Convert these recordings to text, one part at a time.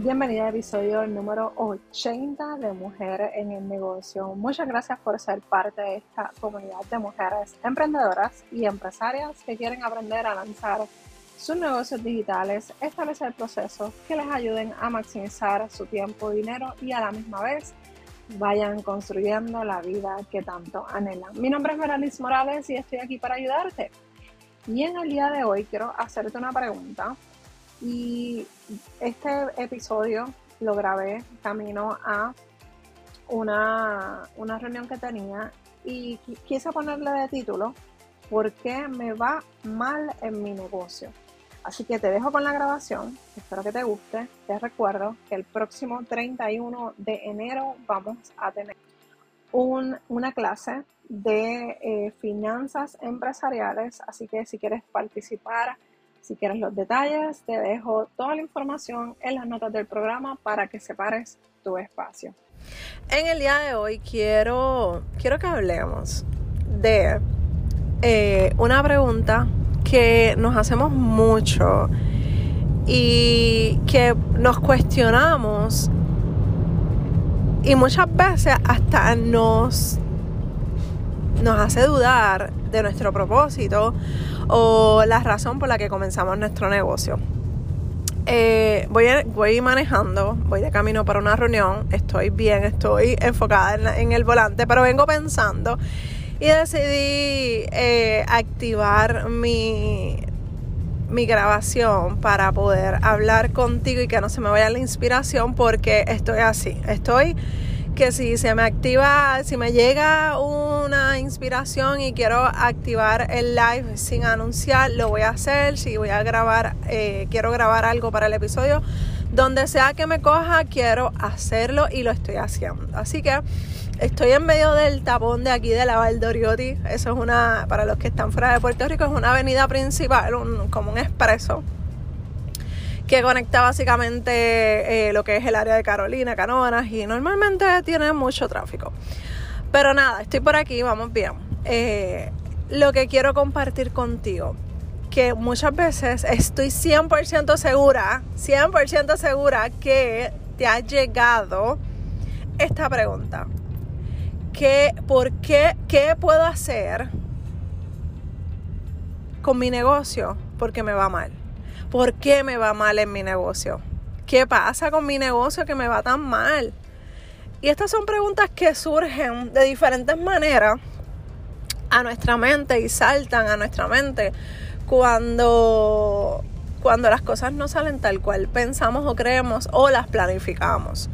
Bienvenida al episodio número 80 de Mujeres en el Negocio. Muchas gracias por ser parte de esta comunidad de mujeres emprendedoras y empresarias que quieren aprender a lanzar sus negocios digitales, establecer procesos que les ayuden a maximizar su tiempo, dinero y a la misma vez vayan construyendo la vida que tanto anhelan. Mi nombre es Meralis Morales y estoy aquí para ayudarte. Y en el día de hoy quiero hacerte una pregunta y este episodio lo grabé camino a una, una reunión que tenía y quise ponerle de título ¿Por qué me va mal en mi negocio? Así que te dejo con la grabación, espero que te guste. Te recuerdo que el próximo 31 de enero vamos a tener una clase de eh, finanzas empresariales, así que si quieres participar si quieres los detalles, te dejo toda la información en las notas del programa para que separes tu espacio. En el día de hoy quiero, quiero que hablemos de eh, una pregunta que nos hacemos mucho y que nos cuestionamos y muchas veces hasta nos, nos hace dudar de nuestro propósito o la razón por la que comenzamos nuestro negocio. Eh, voy, voy manejando, voy de camino para una reunión, estoy bien, estoy enfocada en, el volante, pero vengo pensando y decidí eh, activar mi, mi grabación para poder hablar contigo y que no se me vaya la inspiración porque estoy así, estoy que si se me activa, si me llega una inspiración y quiero activar el live sin anunciar, lo voy a hacer. Si voy a grabar, eh, quiero grabar algo para el episodio, donde sea que me coja, quiero hacerlo y lo estoy haciendo. Así que estoy en medio del tapón de aquí de la Valdoriotti. Eso es una, para los que están fuera de Puerto Rico, es una avenida principal, como un expreso que conecta básicamente eh, lo que es el área de Carolina, Canoanas y normalmente tiene mucho tráfico. Pero nada, estoy por aquí, vamos bien. Eh, lo que quiero compartir contigo, que muchas veces estoy 100% segura, 100% segura que te ha llegado esta pregunta. Que, ¿Por qué? ¿Qué puedo hacer con mi negocio? Porque me va mal. ¿Por qué me va mal en mi negocio? ¿Qué pasa con mi negocio que me va tan mal? Y estas son preguntas que surgen de diferentes maneras a nuestra mente y saltan a nuestra mente cuando, cuando las cosas no salen tal cual pensamos o creemos o las planificamos.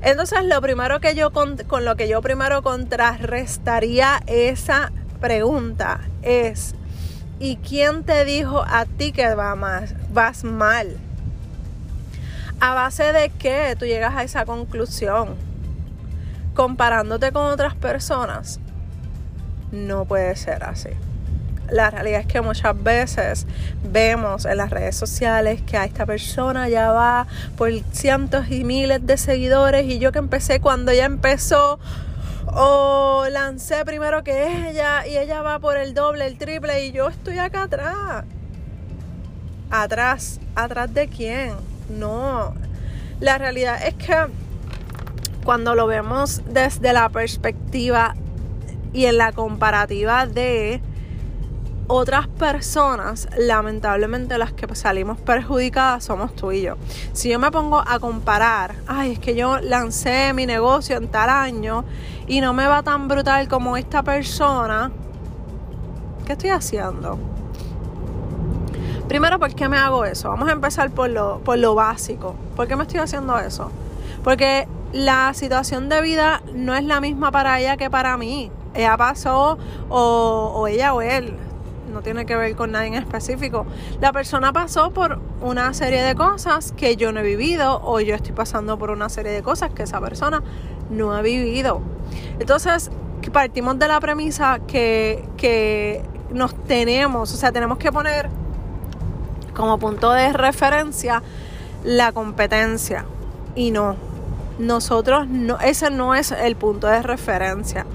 Entonces, lo primero que yo con, con lo que yo primero contrarrestaría esa pregunta es ¿Y quién te dijo a ti que vas mal? ¿A base de qué tú llegas a esa conclusión? Comparándote con otras personas. No puede ser así. La realidad es que muchas veces vemos en las redes sociales que a esta persona ya va por cientos y miles de seguidores y yo que empecé cuando ella empezó o lancé primero que ella y ella va por el doble, el triple y yo estoy acá atrás. Atrás, atrás de quién? No. La realidad es que cuando lo vemos desde la perspectiva y en la comparativa de otras personas, lamentablemente las que salimos perjudicadas somos tú y yo. Si yo me pongo a comparar, ay, es que yo lancé mi negocio en tal año y no me va tan brutal como esta persona, ¿qué estoy haciendo? Primero, ¿por qué me hago eso? Vamos a empezar por lo, por lo básico. ¿Por qué me estoy haciendo eso? Porque la situación de vida no es la misma para ella que para mí. Ella pasó, o, o ella o él, no tiene que ver con nadie en específico. La persona pasó por una serie de cosas que yo no he vivido o yo estoy pasando por una serie de cosas que esa persona no ha vivido. Entonces, partimos de la premisa que, que nos tenemos, o sea, tenemos que poner como punto de referencia la competencia y no. Nosotros no, ese no es el punto de referencia.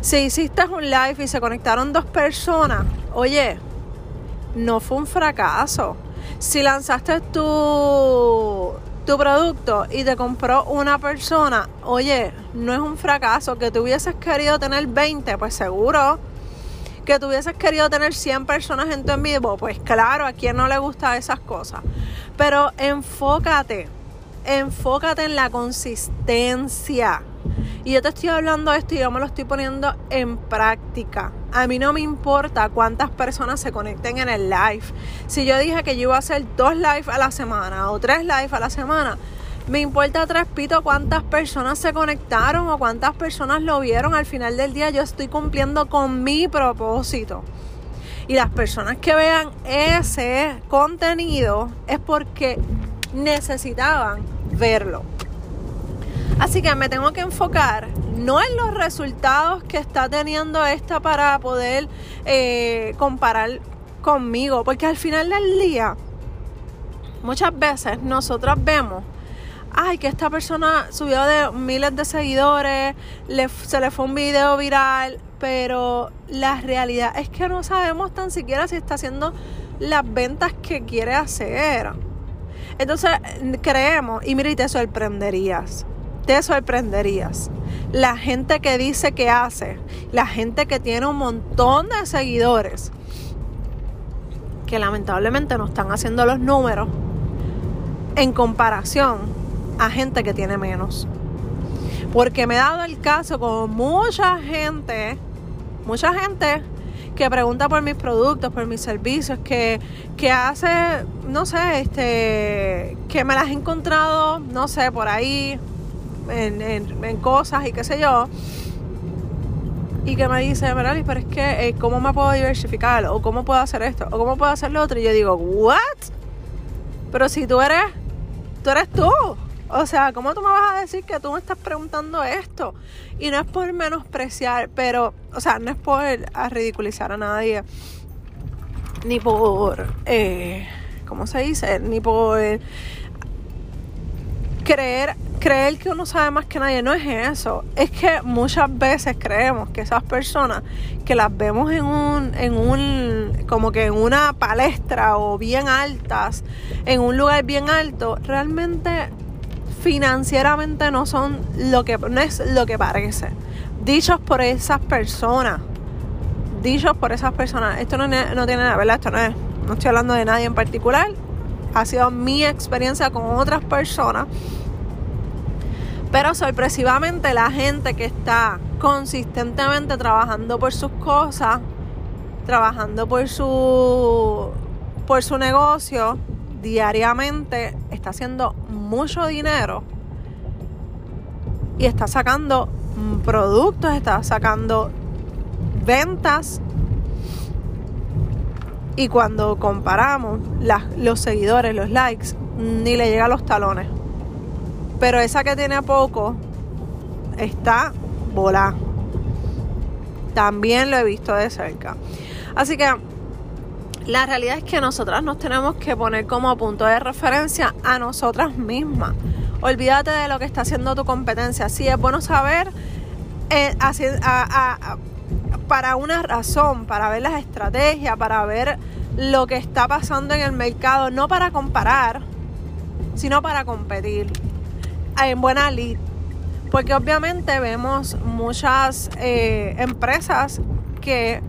Si hiciste un live y se conectaron dos personas, oye, no fue un fracaso. Si lanzaste tu, tu producto y te compró una persona, oye, no es un fracaso que tú hubieses querido tener 20, pues seguro. Que tú hubieses querido tener 100 personas en tu en vivo, pues claro, a quien no le gustan esas cosas. Pero enfócate, enfócate en la consistencia. Y yo te estoy hablando de esto y yo me lo estoy poniendo en práctica. A mí no me importa cuántas personas se conecten en el live. Si yo dije que yo iba a hacer dos live a la semana o tres live a la semana, me importa tres pito cuántas personas se conectaron o cuántas personas lo vieron. Al final del día yo estoy cumpliendo con mi propósito. Y las personas que vean ese contenido es porque necesitaban verlo. Así que me tengo que enfocar no en los resultados que está teniendo esta para poder eh, comparar conmigo, porque al final del día, muchas veces nosotras vemos, ay, que esta persona subió de miles de seguidores, se le fue un video viral, pero la realidad es que no sabemos tan siquiera si está haciendo las ventas que quiere hacer. Entonces creemos, y mira, y te sorprenderías, te sorprenderías. La gente que dice que hace, la gente que tiene un montón de seguidores, que lamentablemente no están haciendo los números en comparación a gente que tiene menos. Porque me he dado el caso con mucha gente, mucha gente que pregunta por mis productos, por mis servicios, que, que hace, no sé, este, que me las he encontrado, no sé, por ahí, en, cosas y qué sé yo. Y que me dice, pero es que, eh, ¿cómo me puedo diversificar? ¿O cómo puedo hacer esto? ¿O cómo puedo hacer lo otro? Y yo digo, ¿what? Pero si tú eres, tú eres tú. O sea, ¿cómo tú me vas a decir que tú me estás preguntando esto? Y no es por menospreciar, pero, o sea, no es por ridiculizar a nadie, ni por, eh, ¿cómo se dice? Ni por creer creer que uno sabe más que nadie no es eso. Es que muchas veces creemos que esas personas que las vemos en un, en un, como que en una palestra o bien altas, en un lugar bien alto, realmente financieramente no son lo que, no es lo que parece. Dichos por esas personas. Dichos por esas personas. Esto no, no tiene nada, ¿verdad? Esto no es, no estoy hablando de nadie en particular. Ha sido mi experiencia con otras personas pero sorpresivamente la gente que está consistentemente trabajando por sus cosas, trabajando por su por su negocio diariamente está haciendo mucho dinero y está sacando productos, está sacando ventas y cuando comparamos los seguidores, los likes, ni le llega a los talones. Pero esa que tiene poco está volada. También lo he visto de cerca. Así que la realidad es que nosotras nos tenemos que poner como punto de referencia a nosotras mismas. Olvídate de lo que está haciendo tu competencia. Sí, es bueno saber eh, para una razón, para ver las estrategias, para ver lo que está pasando en el mercado, no para comparar, sino para competir en buena lid. Porque obviamente vemos muchas eh, empresas que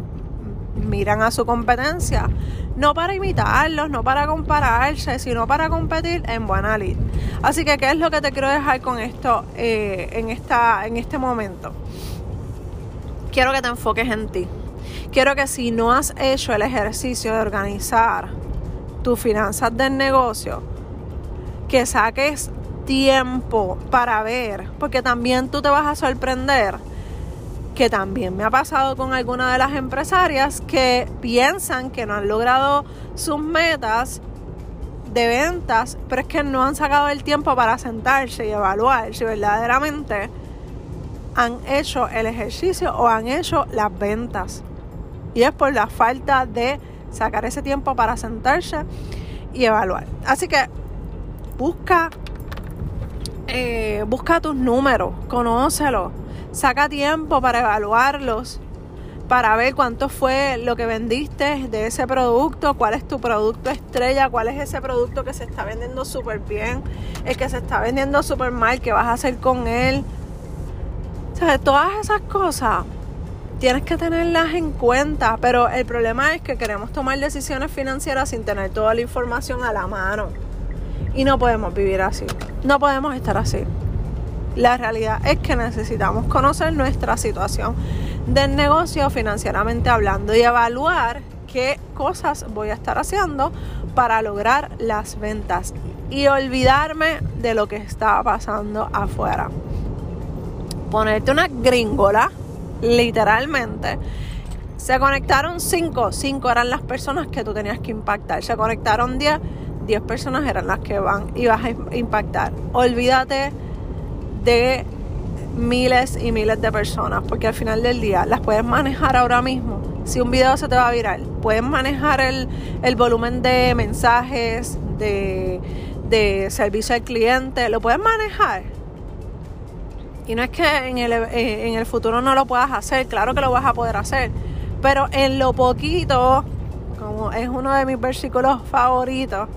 miran a su competencia, no para imitarlos, no para compararse, sino para competir en buena lid. Así que, ¿qué es lo que te quiero dejar con esto eh, en, esta, en este momento? Quiero que te enfoques en ti. Quiero que si no has hecho el ejercicio de organizar tus finanzas del negocio, que saques tiempo para ver, porque también tú te vas a sorprender que también me ha pasado con algunas de las empresarias que piensan que no han logrado sus metas de ventas, pero es que no han sacado el tiempo para sentarse y evaluar si verdaderamente han hecho el ejercicio o han hecho las ventas. Y es por la falta de sacar ese tiempo para sentarse y evaluar. Así que busca eh, busca tus números, conócelos, saca tiempo para evaluarlos. para ver cuánto fue lo que vendiste de ese producto, cuál es tu producto estrella, cuál es ese producto que se está vendiendo súper bien, el que se está vendiendo súper mal, qué vas a hacer con él. O todas esas cosas tienes que tenerlas en cuenta, pero el problema es que queremos tomar decisiones financieras sin tener toda la información a la mano. Y no podemos vivir así, no podemos estar así. La realidad es que necesitamos conocer nuestra situación del negocio financieramente hablando y evaluar qué cosas voy a estar haciendo para lograr las ventas y olvidarme de lo que está pasando afuera. Ponerte una gringola, literalmente. Se conectaron cinco, cinco eran las personas que tú tenías que impactar. Se conectaron 10, 10 personas eran las que van y vas a impactar. Olvídate de miles y miles de personas, porque al final del día las puedes manejar ahora mismo. Si un video se te va a virar, puedes manejar el, volumen de mensajes, de, de, servicio al cliente, lo puedes manejar. Y no es que en el, en el futuro no lo puedas hacer, claro que lo vas a poder hacer, pero en lo poquito, como es uno de mis versículos favoritos,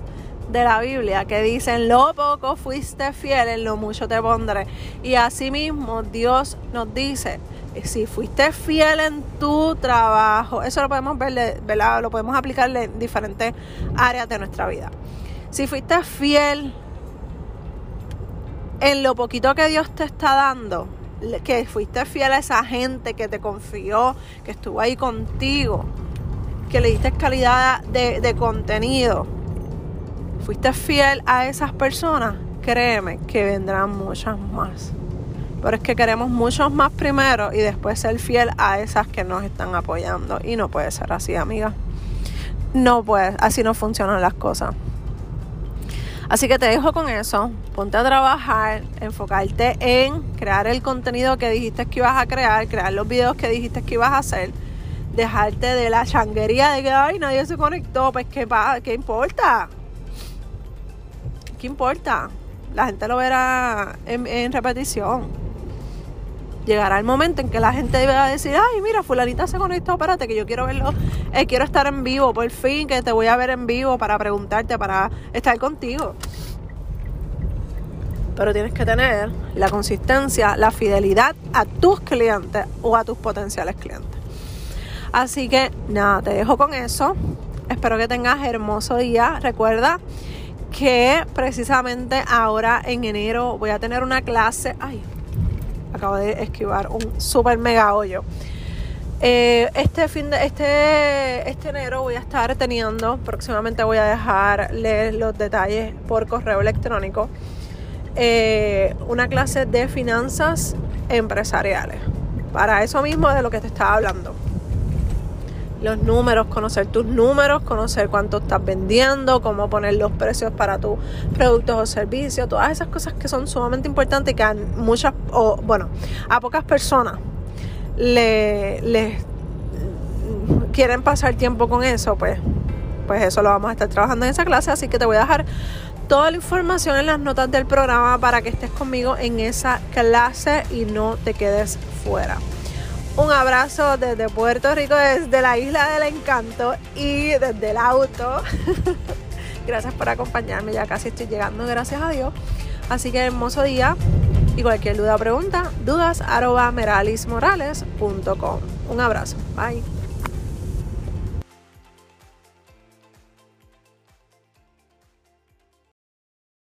de la Biblia que dicen, lo poco fuiste fiel, en lo mucho te pondré. Y asimismo Dios nos dice, si fuiste fiel en tu trabajo, eso lo podemos ver, ¿verdad? Lo podemos aplicar en diferentes áreas de nuestra vida. Si fuiste fiel en lo poquito que Dios te está dando, que fuiste fiel a esa gente que te confió, que estuvo ahí contigo, que le diste calidad de, de contenido, fuiste fiel a esas personas, créeme que vendrán muchas más. Pero es que queremos muchos más primero y después ser fiel a esas que nos están apoyando. Y no puede ser así, amiga. No puede, así no funcionan las cosas. Así que te dejo con eso. Ponte a trabajar, enfocarte en crear el contenido que dijiste que ibas a crear, crear los videos que dijiste que ibas a hacer. Dejarte de la changuería de que ay nadie se conectó. Pues qué, qué importa. ¿Qué importa? La gente lo verá en, repetición. Llegará el momento en que la gente va a decir, ay, mira, fulanita se conectó, espérate, que yo quiero verlo, eh, quiero estar en vivo, por fin, que te voy a ver en vivo para preguntarte, para estar contigo. Pero tienes que tener la consistencia, la fidelidad a tus clientes o a tus potenciales clientes. Así que nada, te dejo con eso. Espero que tengas hermoso día. Recuerda que precisamente ahora en enero voy a tener una clase. Ay, acabo de esquivar un super mega hoyo. Eh, este fin de este, este enero voy a estar teniendo, próximamente voy a dejar los detalles por correo electrónico, eh, una clase de finanzas empresariales. Para eso mismo de lo que te estaba hablando los números, conocer tus números, conocer cuánto estás vendiendo, cómo poner los precios para tus productos o servicios, todas esas cosas que son sumamente importantes que a muchas, o bueno, a pocas personas le, les quieren pasar tiempo con eso, pues, pues eso lo vamos a estar trabajando en esa clase, así que te voy a dejar toda la información en las notas del programa para que estés conmigo en esa clase y no te quedes fuera. Un abrazo desde Puerto Rico, desde la isla del encanto y desde el auto. gracias por acompañarme, ya casi estoy llegando, gracias a Dios. Así que hermoso día y cualquier duda o pregunta, dudas arroba meralismorales.com. Un abrazo, bye.